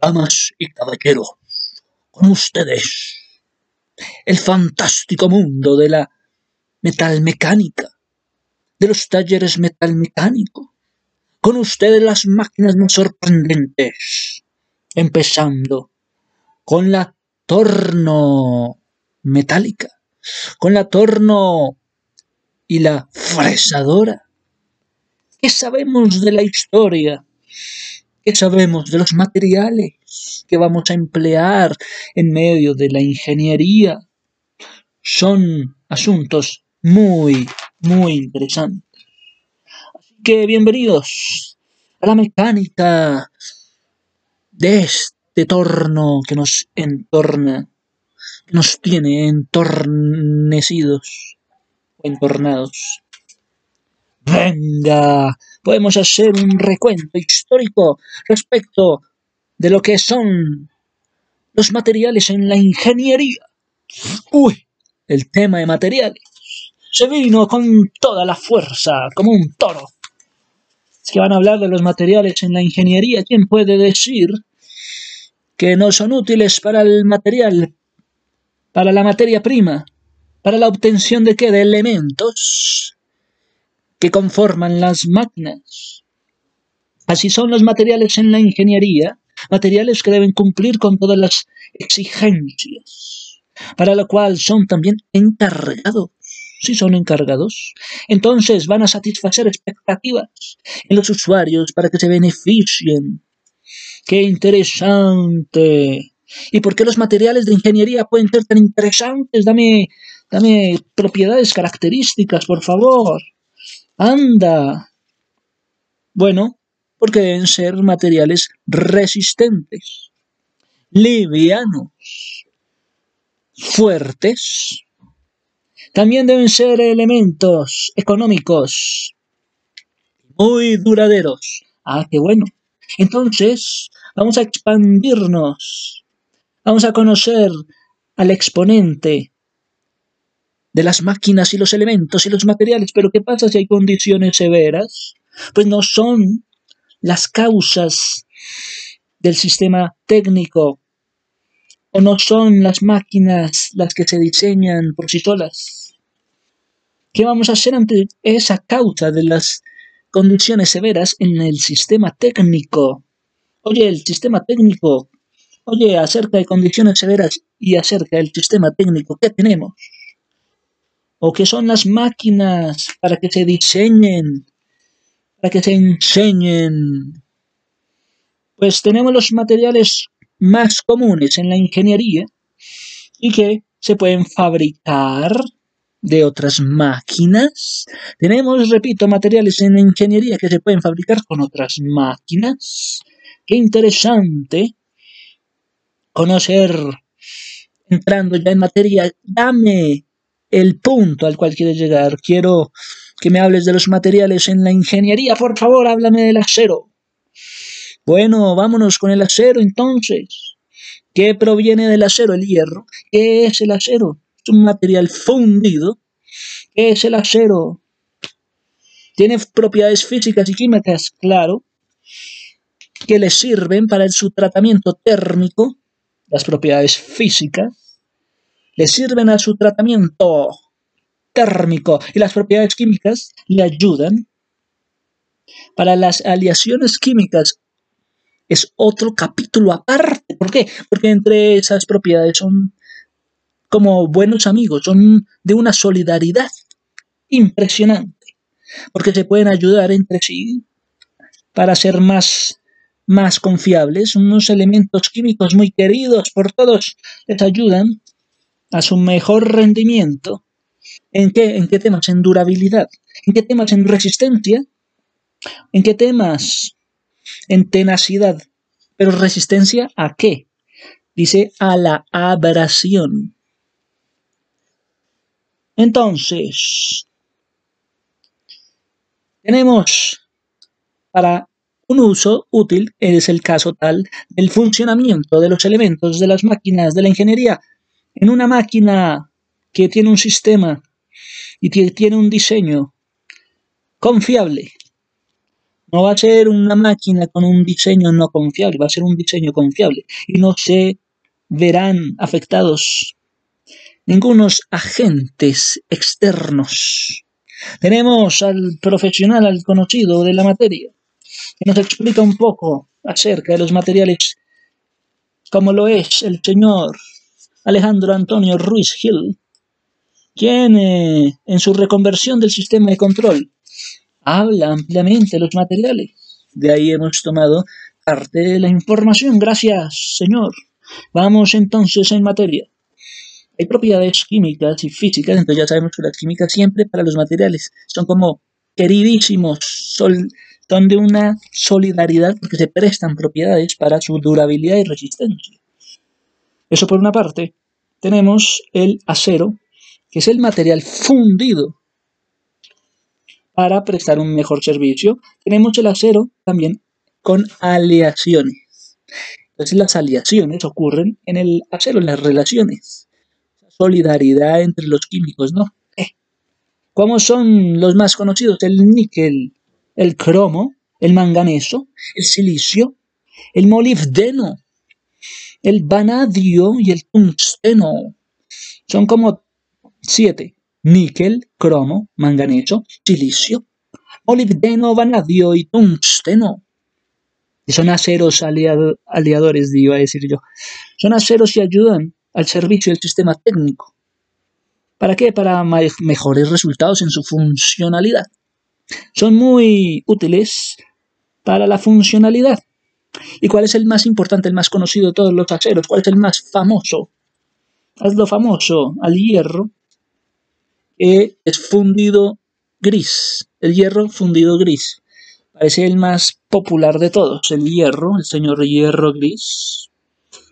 Damas y caballeros, con ustedes el fantástico mundo de la metalmecánica, de los talleres metalmecánicos. Con ustedes las máquinas más sorprendentes, empezando con la torno metálica, con la torno y la fresadora. ¿Qué sabemos de la historia? ¿Qué sabemos de los materiales que vamos a emplear en medio de la ingeniería? Son asuntos muy, muy interesantes. Así que bienvenidos a la mecánica de este torno que nos entorna, que nos tiene entornecidos o entornados. Venga, podemos hacer un recuento histórico respecto de lo que son los materiales en la ingeniería. Uy, el tema de materiales se vino con toda la fuerza, como un toro. Es que van a hablar de los materiales en la ingeniería. ¿Quién puede decir que no son útiles para el material, para la materia prima, para la obtención de qué? De elementos que conforman las máquinas. Así son los materiales en la ingeniería, materiales que deben cumplir con todas las exigencias, para lo cual son también encargados. Si son encargados, entonces van a satisfacer expectativas en los usuarios para que se beneficien. ¡Qué interesante! ¿Y por qué los materiales de ingeniería pueden ser tan interesantes? Dame, dame propiedades características, por favor. Anda. Bueno, porque deben ser materiales resistentes, livianos, fuertes. También deben ser elementos económicos, muy duraderos. Ah, qué bueno. Entonces, vamos a expandirnos. Vamos a conocer al exponente de las máquinas y los elementos y los materiales, pero ¿qué pasa si hay condiciones severas? Pues no son las causas del sistema técnico o no son las máquinas las que se diseñan por sí solas. ¿Qué vamos a hacer ante esa causa de las condiciones severas en el sistema técnico? Oye, el sistema técnico, oye, acerca de condiciones severas y acerca del sistema técnico, ¿qué tenemos? o qué son las máquinas para que se diseñen, para que se enseñen. Pues tenemos los materiales más comunes en la ingeniería y que se pueden fabricar de otras máquinas. Tenemos, repito, materiales en la ingeniería que se pueden fabricar con otras máquinas. Qué interesante conocer, entrando ya en materia, dame el punto al cual quieres llegar. Quiero que me hables de los materiales en la ingeniería. Por favor, háblame del acero. Bueno, vámonos con el acero entonces. ¿Qué proviene del acero? El hierro. ¿Qué es el acero? Es un material fundido. ¿Qué es el acero? Tiene propiedades físicas y químicas, claro, que le sirven para su tratamiento térmico, las propiedades físicas, le sirven a su tratamiento térmico y las propiedades químicas le ayudan. Para las aleaciones químicas es otro capítulo aparte. ¿Por qué? Porque entre esas propiedades son como buenos amigos, son de una solidaridad impresionante, porque se pueden ayudar entre sí para ser más, más confiables. Unos elementos químicos muy queridos por todos les ayudan a su mejor rendimiento. ¿En qué? ¿En qué temas? En durabilidad. ¿En qué temas? En resistencia. ¿En qué temas? En tenacidad. Pero resistencia a qué? Dice a la abrasión. Entonces, tenemos para Un uso útil es el caso tal del funcionamiento de los elementos de las máquinas de la ingeniería. En una máquina que tiene un sistema y que tiene un diseño confiable, no va a ser una máquina con un diseño no confiable, va a ser un diseño confiable y no se verán afectados ningunos agentes externos. Tenemos al profesional, al conocido de la materia, que nos explica un poco acerca de los materiales, como lo es el señor Alejandro Antonio Ruiz Gil, quien eh, en su reconversión del sistema de control habla ampliamente de los materiales. De ahí hemos tomado parte de la información. Gracias, señor. Vamos entonces en materia. Hay propiedades químicas y físicas, entonces ya sabemos que las químicas siempre para los materiales son como queridísimos, son de una solidaridad porque se prestan propiedades para su durabilidad y resistencia. Eso por una parte. Tenemos el acero, que es el material fundido para prestar un mejor servicio. Tenemos el acero también con aleaciones. Entonces las aleaciones ocurren en el acero, en las relaciones. Solidaridad entre los químicos, ¿no? Eh. ¿Cómo son los más conocidos? El níquel, el cromo, el manganeso, el silicio, el molibdeno, el vanadio y el tungsteno. Son como siete. Níquel, cromo, manganeso, silicio, molibdeno, vanadio y tungsteno. Y son aceros aliadores, iba a decir yo. Son aceros que ayudan al servicio del sistema técnico. ¿Para qué? Para mejores resultados en su funcionalidad. Son muy útiles para la funcionalidad. ¿Y cuál es el más importante, el más conocido de todos los aceros? ¿Cuál es el más famoso? lo famoso al hierro, eh, es fundido gris, el hierro fundido gris. Parece el más popular de todos, el hierro, el señor hierro gris.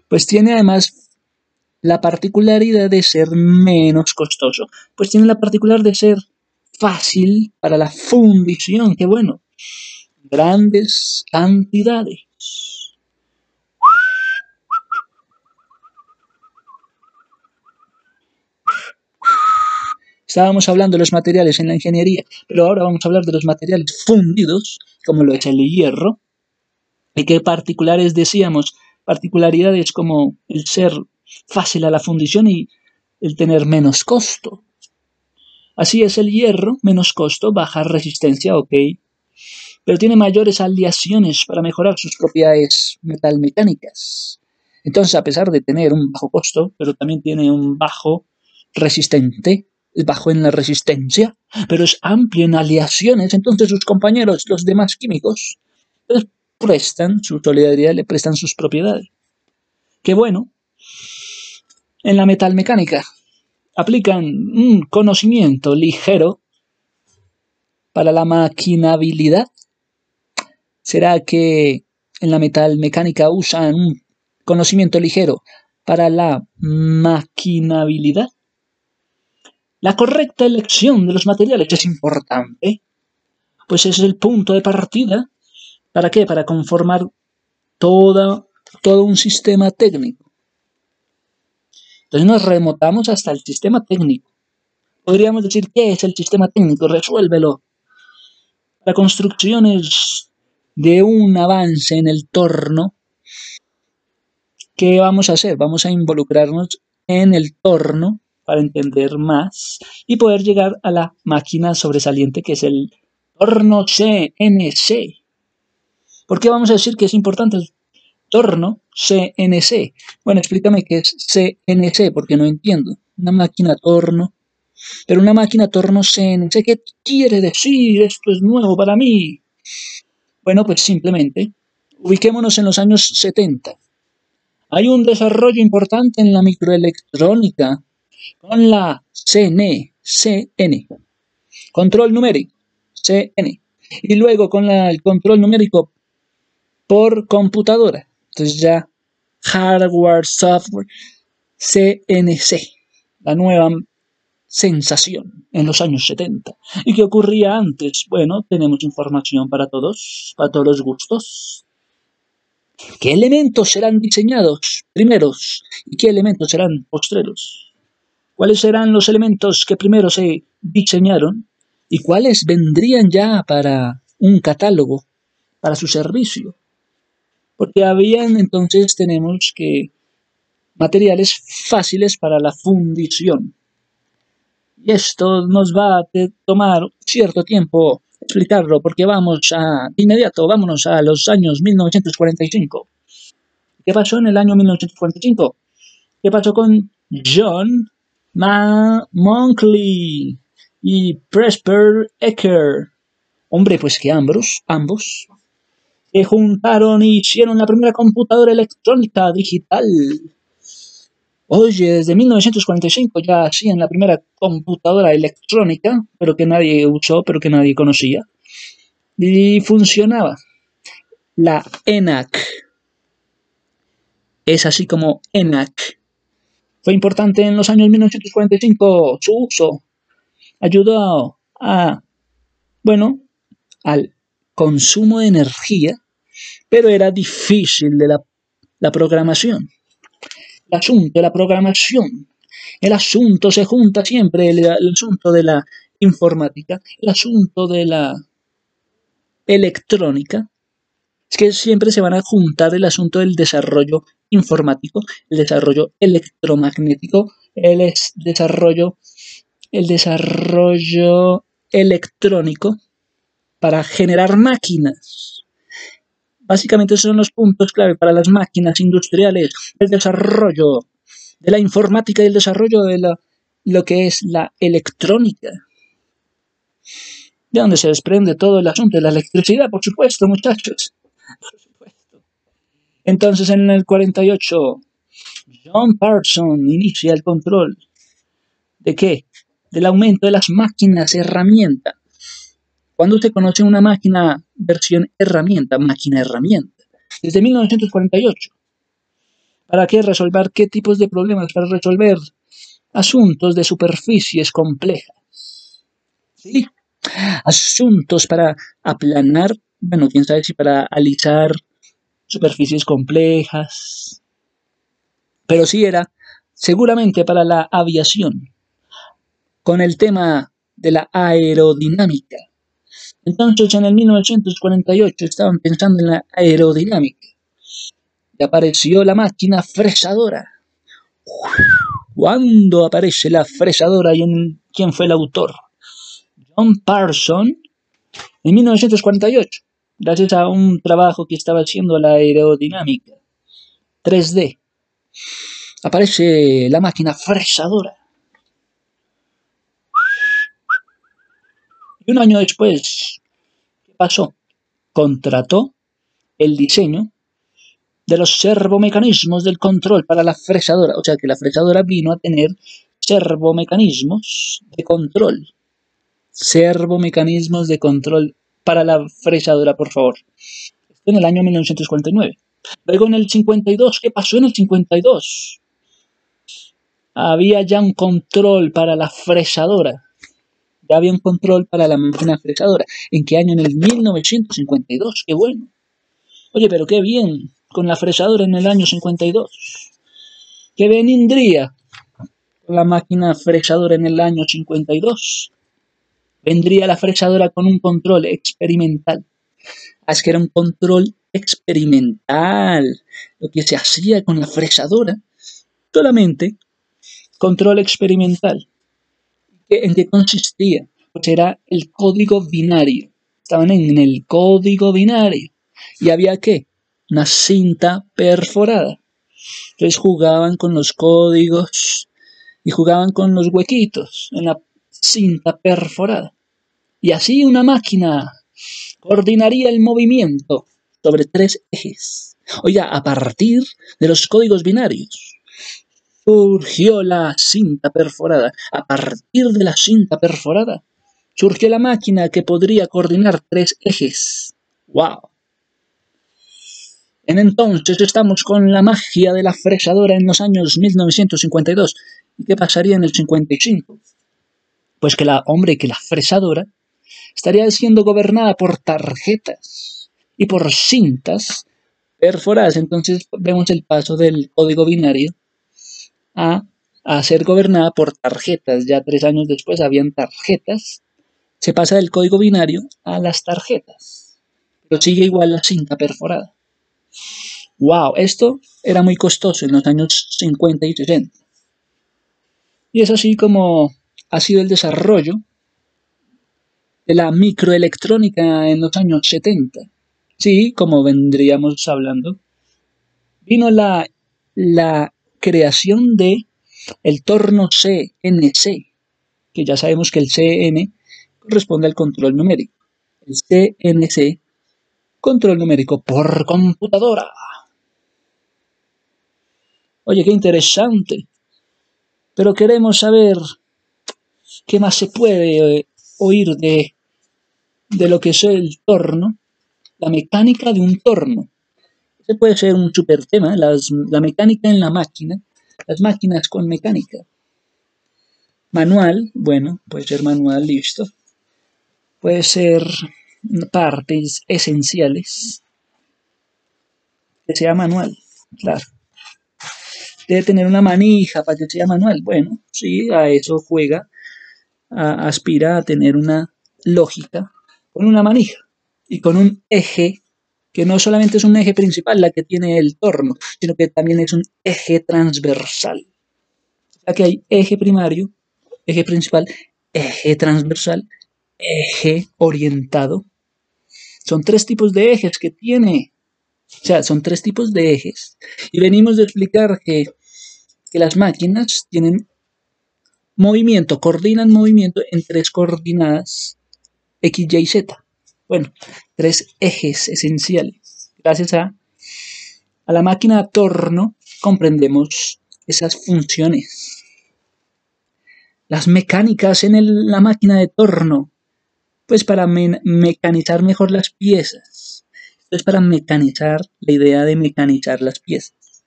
Pues tiene además la particularidad de ser menos costoso. Pues tiene la particularidad de ser fácil para la fundición, que bueno, grandes cantidades. Estábamos hablando de los materiales en la ingeniería, pero ahora vamos a hablar de los materiales fundidos, como lo es el hierro. ¿Y qué particulares decíamos? Particularidades como el ser fácil a la fundición y el tener menos costo. Así es el hierro, menos costo, baja resistencia, ok, pero tiene mayores aleaciones para mejorar sus propiedades metalmecánicas. Entonces, a pesar de tener un bajo costo, pero también tiene un bajo resistente, es bajo en la resistencia, pero es amplio en aleaciones, entonces sus compañeros, los demás químicos, les prestan su solidaridad, le prestan sus propiedades. Qué bueno. En la metalmecánica aplican un conocimiento ligero para la maquinabilidad. ¿Será que en la metalmecánica usan un conocimiento ligero para la maquinabilidad? La correcta elección de los materiales es importante, pues es el punto de partida. ¿Para qué? Para conformar todo un sistema técnico. Entonces nos remotamos hasta el sistema técnico. Podríamos decir, ¿qué es el sistema técnico? Resuélvelo. La construcción es de un avance en el torno. ¿Qué vamos a hacer? Vamos a involucrarnos en el torno para entender más y poder llegar a la máquina sobresaliente que es el torno CNC. ¿Por qué vamos a decir que es importante torno CNC? Bueno, explícame qué es CNC porque no entiendo. Una máquina torno. Pero una máquina torno CNC, ¿qué quiere decir? Esto es nuevo para mí. Bueno, pues simplemente ubiquémonos en los años 70. Hay un desarrollo importante en la microelectrónica con la CN, CN, control numérico, CN, y luego con el control numérico por computadora. Entonces ya hardware, software, CNC, la nueva sensación en los años 70. ¿Y qué ocurría antes? Bueno, tenemos información para todos, para todos los gustos. ¿Qué elementos serán diseñados primeros y qué elementos serán postreros? ¿Cuáles serán los elementos que primero se diseñaron y cuáles vendrían ya para un catálogo, para su servicio? Porque habían entonces tenemos que materiales fáciles para la fundición. Y esto nos va a tomar cierto tiempo explicarlo porque vamos a, inmediato, vámonos a los años 1945. ¿Qué pasó en el año 1945? ¿Qué pasó con John Ma Monkley y Presper Ecker? Hombre, pues que ambos, ambos se juntaron y hicieron la primera computadora electrónica digital. Oye, desde 1945 ya hacían la primera computadora electrónica, pero que nadie usó, pero que nadie conocía. Y funcionaba. La ENAC. Es así como ENAC. Fue importante en los años 1945 su uso. Ayudó a, bueno, al consumo de energía, pero era difícil de la, programación el asunto, la programación. El asunto se junta siempre, el, el asunto de la informática, el asunto de la electrónica, es que siempre se van a juntar el asunto del desarrollo informático, el desarrollo electromagnético, el es- desarrollo, el desarrollo electrónico para generar máquinas. Básicamente son los puntos clave para las máquinas industriales, el desarrollo de la informática y el desarrollo de lo que es la electrónica. De donde se desprende todo el asunto de la electricidad, por supuesto, muchachos. Entonces, en el 48, John Parson inicia el control. ¿De qué? Del aumento de las máquinas herramienta. Cuando usted conoce una máquina versión herramienta, máquina herramienta, desde 1948. ¿Para qué resolver qué tipos de problemas? Para resolver asuntos de superficies complejas. ¿Sí? Asuntos para aplanar, bueno, quién sabe si para alisar superficies complejas. Pero sí era seguramente para la aviación, con el tema de la aerodinámica. Entonces, en el 1948 estaban pensando en la aerodinámica y apareció la máquina fresadora. ¿Cuándo aparece la fresadora y en quién fue el autor? John Parson en 1948, gracias a un trabajo que estaba haciendo la aerodinámica 3D. Aparece la máquina fresadora. Y un año después, ¿qué pasó? Contrató el diseño de los servomecanismos del control para la fresadora. O sea que la fresadora vino a tener servomecanismos de control. Servomecanismos de control para la fresadora, por favor. Esto en el año 1949. Luego en el 52, ¿qué pasó en el 52? Había ya un control para la fresadora. Ya había un control para la máquina fresadora. ¿En qué año? En el 1952. Qué bueno. Oye, pero qué bien con la fresadora en el año 52. ¿Qué vendría con la máquina fresadora en el año 52? Vendría la fresadora con un control experimental. Ah, Es que era un control experimental. Lo que se hacía con la fresadora, solamente control experimental. ¿Qué- ¿En qué consistía? Pues era el código binario. Estaban en el código binario. ¿Y había qué? Una cinta perforada. Entonces jugaban con los códigos y jugaban con los huequitos en la cinta perforada. Y así una máquina coordinaría el movimiento sobre tres ejes. Oiga, a partir de los códigos binarios surgió la cinta perforada. A partir de la cinta perforada surgió la máquina que podría coordinar tres ejes. ¡Wow! En entonces estamos con la magia de la fresadora en los años 1952. ¿Y qué pasaría en el 55? Pues que la, hombre, que la fresadora estaría siendo gobernada por tarjetas y por cintas perforadas. Entonces vemos el paso del código binario a, ser gobernada por tarjetas. Ya tres años después habían tarjetas. Se pasa del código binario a las tarjetas. Pero sigue igual la cinta perforada. ¡Wow! Esto era muy costoso en los años 50 y 60. Y es así como ha sido el desarrollo de la microelectrónica en los años 70. Sí, como vendríamos hablando, vino la, la creación de el torno CNC, que ya sabemos que el CN corresponde al control numérico. El CNC, control numérico por computadora. Oye, qué interesante. Pero queremos saber qué más se puede eh, oír de, de lo que es el torno, la mecánica de un torno. Ese puede ser un super tema, la mecánica en la máquina, las máquinas con mecánica. Manual, bueno, puede ser manual, listo. Puede ser partes esenciales. Que sea manual, claro. Debe tener una manija para que sea manual. Bueno, sí, a eso juega. aspira a tener una lógica con una manija y con un eje que no solamente es un eje principal la que tiene el torno, sino que también es un eje transversal. Aquí hay eje primario, eje principal, eje transversal, eje orientado. Son tres tipos de ejes que tiene. O sea, son tres tipos de ejes. Y venimos de explicar que, que las máquinas tienen movimiento, coordinan movimiento en tres coordenadas X, Y, Z. Bueno, tres ejes esenciales. Gracias a, a la máquina torno comprendemos esas funciones. Las mecánicas en la máquina de torno, pues para mecanizar mejor las piezas. Esto es para mecanizar, la idea de mecanizar las piezas.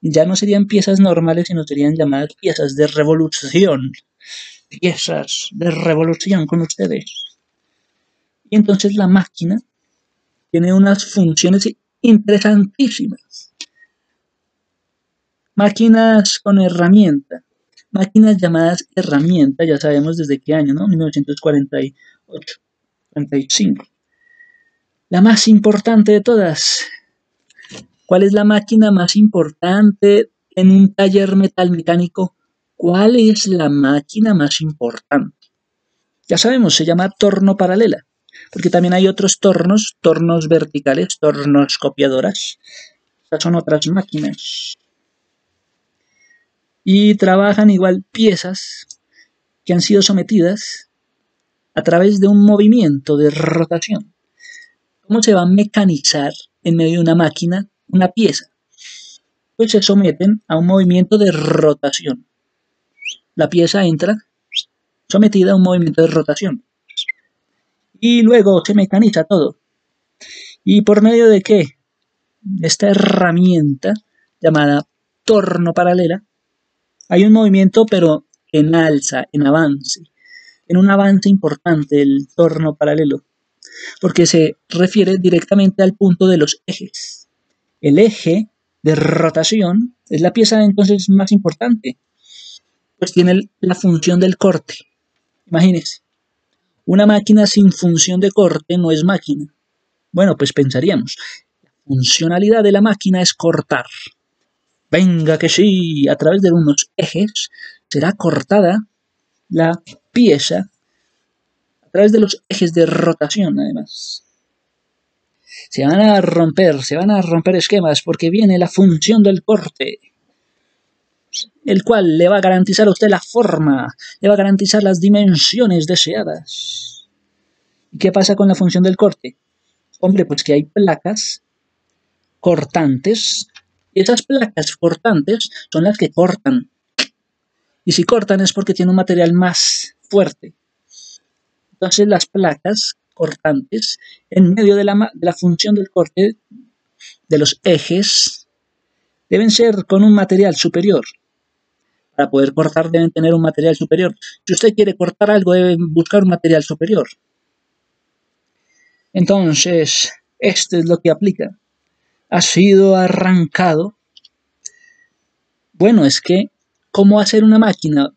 Ya no serían piezas normales, sino serían llamadas piezas de revolución. Piezas de revolución con ustedes. Entonces la máquina tiene unas funciones interesantísimas. Máquinas con herramienta. Máquinas llamadas herramienta, ya sabemos desde qué año, ¿no? 1948, 45. La más importante de todas. ¿Cuál es la máquina más importante en un taller metal mecánico? ¿Cuál es la máquina más importante? Ya sabemos, se llama torno paralela porque también hay otros tornos, tornos verticales, tornos copiadoras. Estas son otras máquinas. Y trabajan igual piezas que han sido sometidas a través de un movimiento de rotación. ¿Cómo se va a mecanizar en medio de una máquina una pieza? Pues se someten a un movimiento de rotación. La pieza entra sometida a un movimiento de rotación y luego se mecaniza todo. ¿Y por medio de qué? Esta herramienta llamada torno paralela, hay un movimiento pero en alza, en avance, en un avance importante el torno paralelo, porque se refiere directamente al punto de los ejes. El eje de rotación es la pieza entonces más importante, pues tiene la función del corte. Imagínense, una máquina sin función de corte no es máquina. Bueno, pues pensaríamos, la funcionalidad de la máquina es cortar. Venga que sí, a través de unos ejes será cortada la pieza a través de los ejes de rotación, además. Se van a romper, se van a romper esquemas porque viene la función del corte el cual le va a garantizar a usted la forma, le va a garantizar las dimensiones deseadas. ¿Y qué pasa con la función del corte? Hombre, pues que hay placas cortantes, y esas placas cortantes son las que cortan. Y si cortan es porque tiene un material más fuerte. Entonces las placas cortantes, en medio de la, de la función del corte de los ejes, deben ser con un material superior Para poder cortar deben tener un material superior. Si usted quiere cortar algo, debe buscar un material superior. Entonces, esto es lo que aplica. Ha sido arrancado. Bueno, es que, ¿cómo hacer una máquina?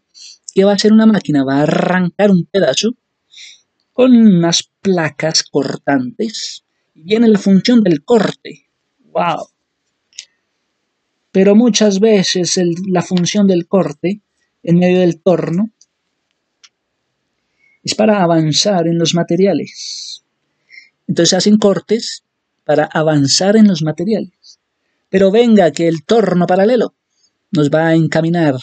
¿Qué va a hacer una máquina? Va a arrancar un pedazo con unas placas cortantes. Y viene la función del corte. ¡Wow! Pero muchas veces la función del corte en medio del torno es para avanzar en los materiales. Entonces hacen cortes para avanzar en los materiales. Pero venga que el torno paralelo nos va a encaminar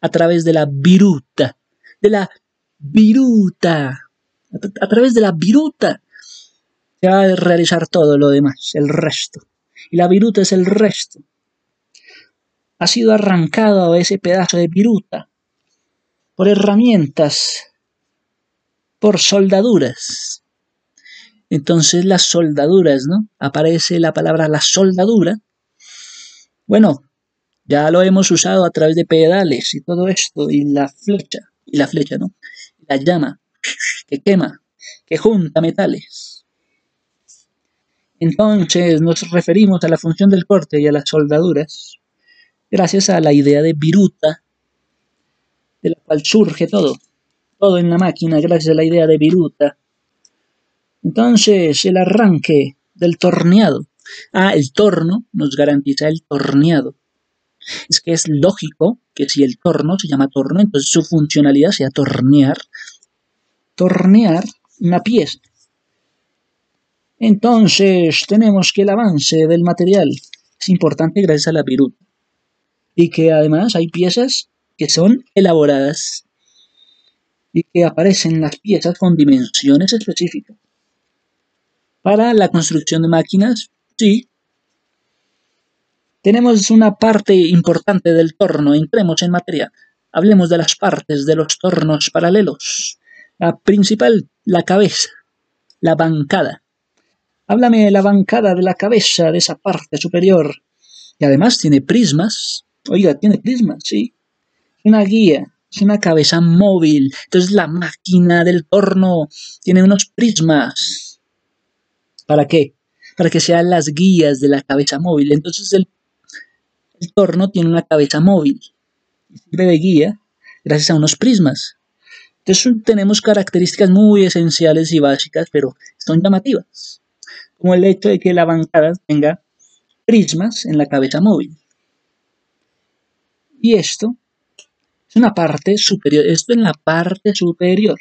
a través de la viruta, de la viruta, a través de la viruta se va a realizar todo lo demás, el resto. Y la viruta es el resto. Ha sido arrancado ese pedazo de viruta por herramientas, por soldaduras. Entonces las soldaduras, ¿no? Aparece la palabra la soldadura. Bueno, ya lo hemos usado a través de pedales y todo esto, y la flecha, y la flecha, ¿no? La llama que quema, que junta metales. Entonces nos referimos a la función del corte y a las soldaduras, gracias a la idea de viruta, de la cual surge todo, todo en la máquina, gracias a la idea de viruta. Entonces, el arranque del torneado. Ah, el torno nos garantiza el torneado. Es que es lógico que si el torno se llama torno, entonces su funcionalidad sea tornear. Tornear una pieza. Entonces, tenemos que el avance del material es importante gracias a la viruta. Y que además hay piezas que son elaboradas y que aparecen las piezas con dimensiones específicas. Para la construcción de máquinas, sí. Tenemos una parte importante del torno, entremos en materia. Hablemos de las partes de los tornos paralelos. La principal, la cabeza, la bancada. Háblame de la bancada de la cabeza, de esa parte superior. Y además tiene prismas. Oiga, tiene prismas, sí. Una guía, es una cabeza móvil. Entonces la máquina del torno tiene unos prismas ¿Para qué? Para que sean las guías de la cabeza móvil. Entonces el, torno tiene una cabeza móvil sirve de guía gracias a unos prismas. Entonces tenemos características muy esenciales y básicas, pero son llamativas, como el hecho de que la bancada tenga prismas en la cabeza móvil. Y esto es una parte superior, esto en la parte superior.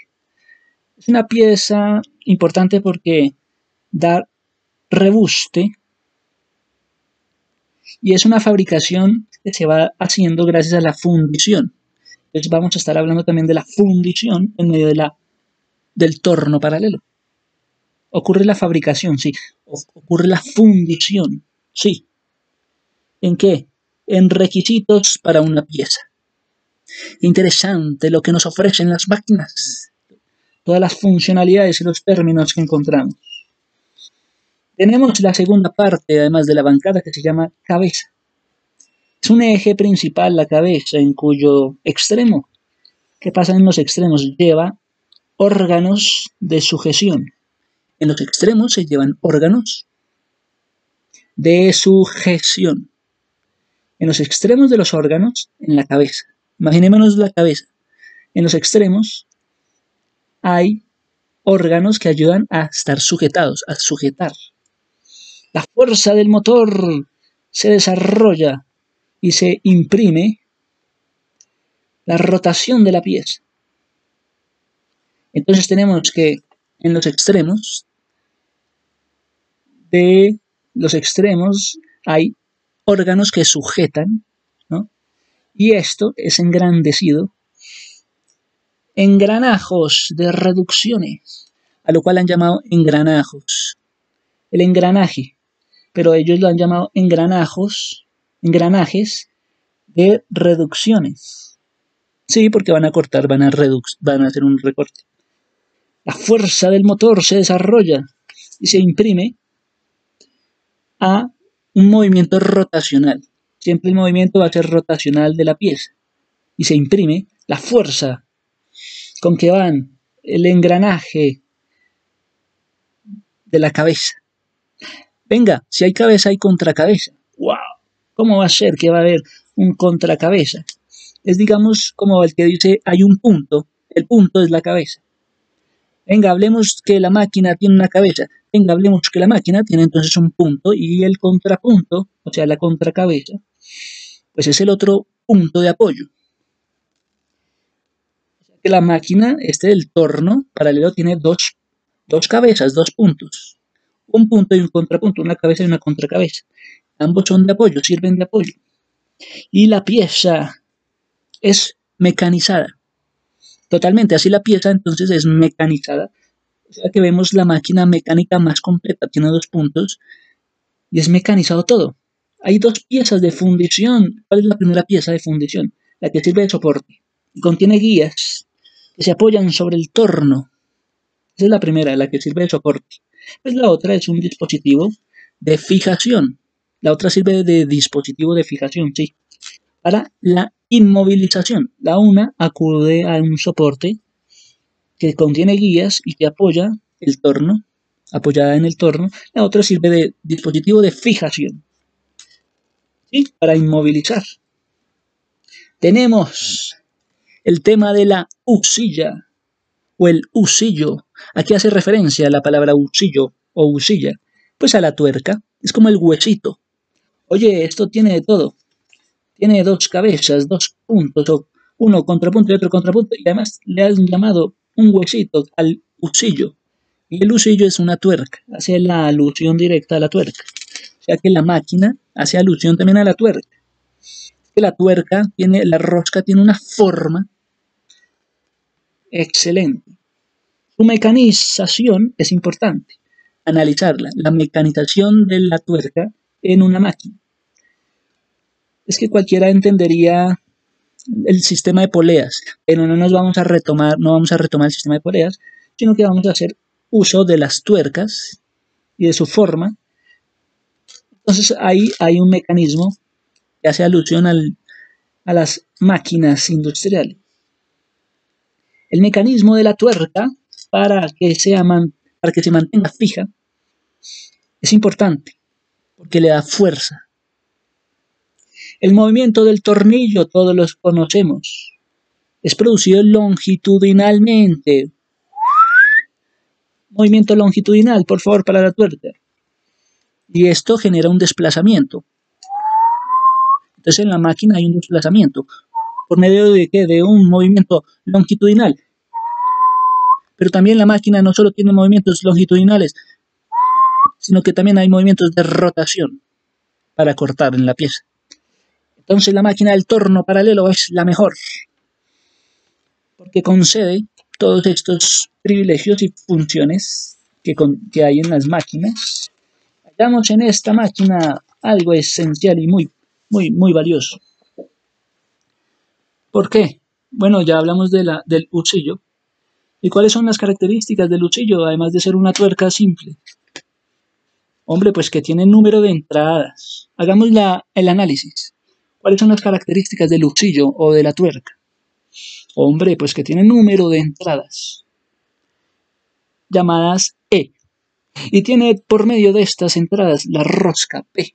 Es una pieza importante porque dar rebuste y es una fabricación que se va haciendo gracias a la fundición. Entonces vamos a estar hablando también de la fundición en medio de la, del torno paralelo. Ocurre la fabricación, sí. Ocurre la fundición, sí. ¿En qué? En requisitos para una pieza. Interesante lo que nos ofrecen las máquinas. Todas las funcionalidades y los términos que encontramos. Tenemos la segunda parte, además de la bancada, que se llama cabeza. Es un eje principal la cabeza, en cuyo extremo, ¿qué pasa en los extremos? Lleva órganos de sujeción. En los extremos se llevan órganos de sujeción. En los extremos de los órganos, en la cabeza. Imaginémonos la cabeza. En los extremos hay órganos que ayudan a estar sujetados, a sujetar la fuerza del motor se desarrolla y se imprime la rotación de la pieza. Entonces tenemos que en los extremos de los extremos hay órganos que sujetan, ¿no? Y esto es engrandecido engranajos de reducciones, a lo cual han llamado engranajos. El engranaje pero ellos lo han llamado engranajos, engranajes de reducciones. Sí, porque van a cortar, van a, van a hacer un recorte. La fuerza del motor se desarrolla y se imprime a un movimiento rotacional. Siempre el movimiento va a ser rotacional de la pieza. y se imprime la fuerza con que van el engranaje de la cabeza. Venga, si hay cabeza hay contracabeza. ¡Wow! ¿Cómo va a ser que va a haber un contracabeza? Es digamos como el que dice hay un punto, el punto es la cabeza. Venga, hablemos que la máquina tiene una cabeza. Hablemos que la máquina tiene entonces un punto y el contrapunto, o sea, la contracabeza, pues es el otro punto de apoyo. que la máquina, este del torno paralelo, tiene dos, dos cabezas, dos puntos. Un punto y un contrapunto, una cabeza y una contracabeza. Ambos son de apoyo, sirven de apoyo. Y la pieza es mecanizada. Totalmente, así la pieza entonces es mecanizada. Sea que vemos la máquina mecánica más completa, tiene dos puntos y es mecanizado todo. Hay dos piezas de fundición. ¿Cuál es la primera pieza de fundición? La que sirve de soporte. Contiene guías que se apoyan sobre el torno. Esa es la primera, la que sirve de soporte. Pues la otra es un dispositivo de fijación. La otra sirve de dispositivo de fijación, sí. Para la inmovilización. La una acude a un soporte que contiene guías y que apoya el torno, apoyada en el torno. La otra sirve de dispositivo de fijación. Para inmovilizar. Tenemos el tema de la usilla o el usillo. Aquí hace referencia la palabra usillo o usilla. Pues a la tuerca. Es como el huesito. Oye, esto tiene de todo tiene dos cabezas, dos puntos, uno contrapunto y otro contrapunto, y además le han llamado un huesito al usillo. Y el usillo es una tuerca, hace la alusión directa a la tuerca. O sea que la máquina hace alusión también a la tuerca. Que la tuerca tiene, la rosca tiene una forma excelente. Su mecanización es importante. Analizarla, la mecanización de la tuerca en una máquina es que cualquiera entendería el sistema de poleas, pero no nos vamos a retomar, no vamos a retomar el sistema de poleas, sino que vamos a hacer uso de las tuercas y de su forma. Entonces ahí hay un mecanismo que hace alusión a las máquinas industriales. El mecanismo de la tuerca para que, sea para que se mantenga fija es importante porque le da fuerza el movimiento del tornillo, todos los conocemos. Es producido longitudinalmente. Movimiento longitudinal, por favor, para la tuerca. Y esto genera un desplazamiento. Entonces en la máquina hay un desplazamiento. ¿Por medio de qué? De un movimiento longitudinal. Pero también la máquina no solo tiene movimientos longitudinales, sino que también hay movimientos de rotación para cortar en la pieza. Entonces la máquina del torno paralelo es la mejor, porque concede todos estos privilegios y funciones que, que hay en las máquinas. Hallamos en esta máquina algo esencial y muy, muy, muy valioso. ¿Por qué? Bueno, ya hablamos de la, del cuchillo. ¿Y cuáles son las características del cuchillo, además de ser una tuerca simple? Hombre, pues que tiene número de entradas. Hagamos la, el análisis. ¿Cuáles son las características del cuchillo o de la tuerca? Hombre, pues que tiene número de entradas, llamadas E. Y tiene por medio de estas entradas la rosca P.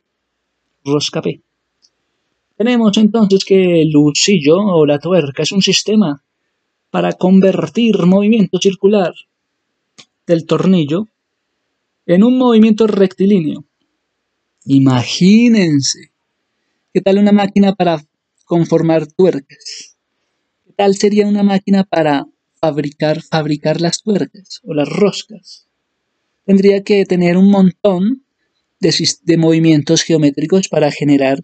Rosca P. Tenemos entonces que el cuchillo o la tuerca es un sistema para convertir movimiento circular del tornillo en un movimiento rectilíneo. Imagínense ¿Qué tal una máquina para conformar tuercas? ¿Qué tal sería una máquina para fabricar, fabricar las tuercas o las roscas? Tendría que tener un montón de, de movimientos geométricos para generar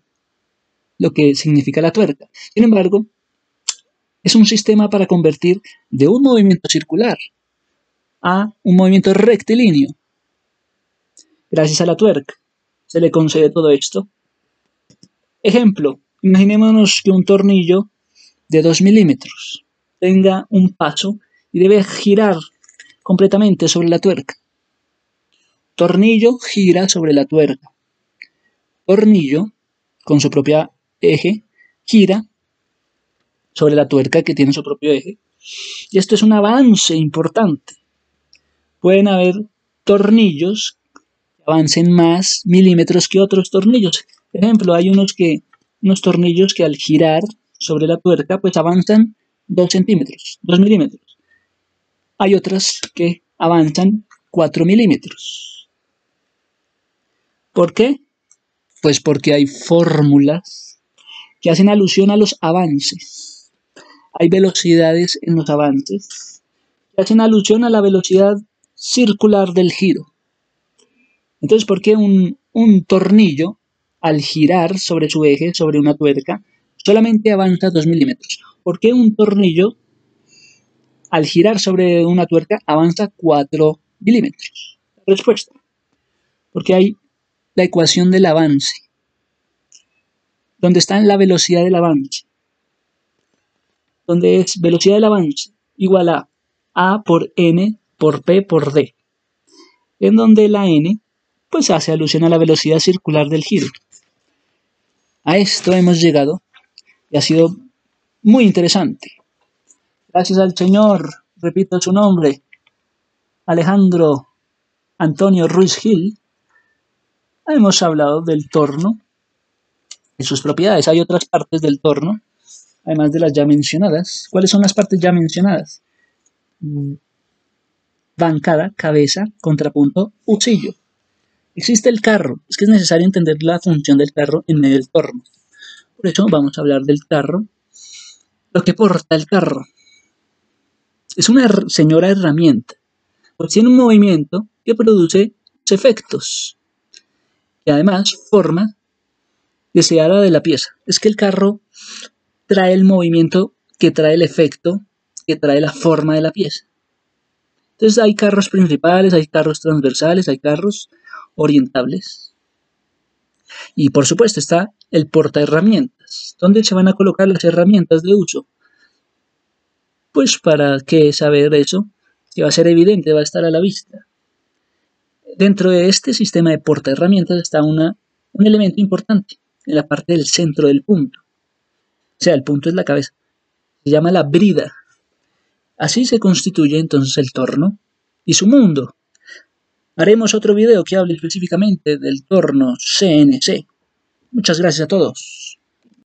lo que significa la tuerca. Sin embargo, es un sistema para convertir de un movimiento circular a un movimiento rectilíneo. Gracias a la tuerca se le concede todo esto Ejemplo, imaginémonos que un tornillo de 2 milímetros tenga un paso y debe girar completamente sobre la tuerca. Tornillo gira sobre la tuerca. Tornillo, con su propia eje, gira sobre la tuerca que tiene su propio eje. Y esto es un avance importante. Pueden haber tornillos que avancen más milímetros que otros tornillos. Por ejemplo, hay unos que unos tornillos que al girar sobre la tuerca pues avanzan 2 centímetros, 2 milímetros. Hay otras que avanzan 4 milímetros. ¿Por qué? Pues porque hay fórmulas que hacen alusión a los avances. Hay velocidades en los avances que hacen alusión a la velocidad circular del giro. Entonces, ¿por qué un, un tornillo al girar sobre su eje, sobre una tuerca, solamente avanza 2 milímetros. ¿Por qué un tornillo al girar sobre una tuerca avanza 4 milímetros? Respuesta. Porque hay la ecuación del avance, donde está la velocidad del avance, donde es velocidad del avance igual a A por N por P por D, en donde la N pues hace alusión a la velocidad circular del giro. A esto hemos llegado y ha sido muy interesante. Gracias al Señor, repito su nombre, Alejandro Antonio Ruiz Gil, hemos hablado del torno y sus propiedades. Hay otras partes del torno, además de las ya mencionadas. ¿Cuáles son las partes ya mencionadas? Mm, bancada, cabeza, contrapunto, usillo. Existe el carro, es que es necesario entender la función del carro en medio del torno. Por eso vamos a hablar del carro. Lo que porta el carro es una señora herramienta, pues tiene un movimiento que produce efectos y además forma deseada de la pieza. Es que el carro trae el movimiento que trae el efecto, que trae la forma de la pieza. Entonces hay carros principales, hay carros transversales, hay carros orientables. Y por supuesto está el porta herramientas. ¿Dónde se van a colocar las herramientas de uso? Pues para qué saber eso, que va a ser evidente, va a estar a la vista. Dentro de este sistema de porta herramientas está una, un elemento importante en la parte del centro del punto. O sea, el punto es la cabeza. Se llama la brida. Así se constituye entonces el torno y su mundo. Haremos otro video que hable específicamente del torno CNC. Muchas gracias a todos.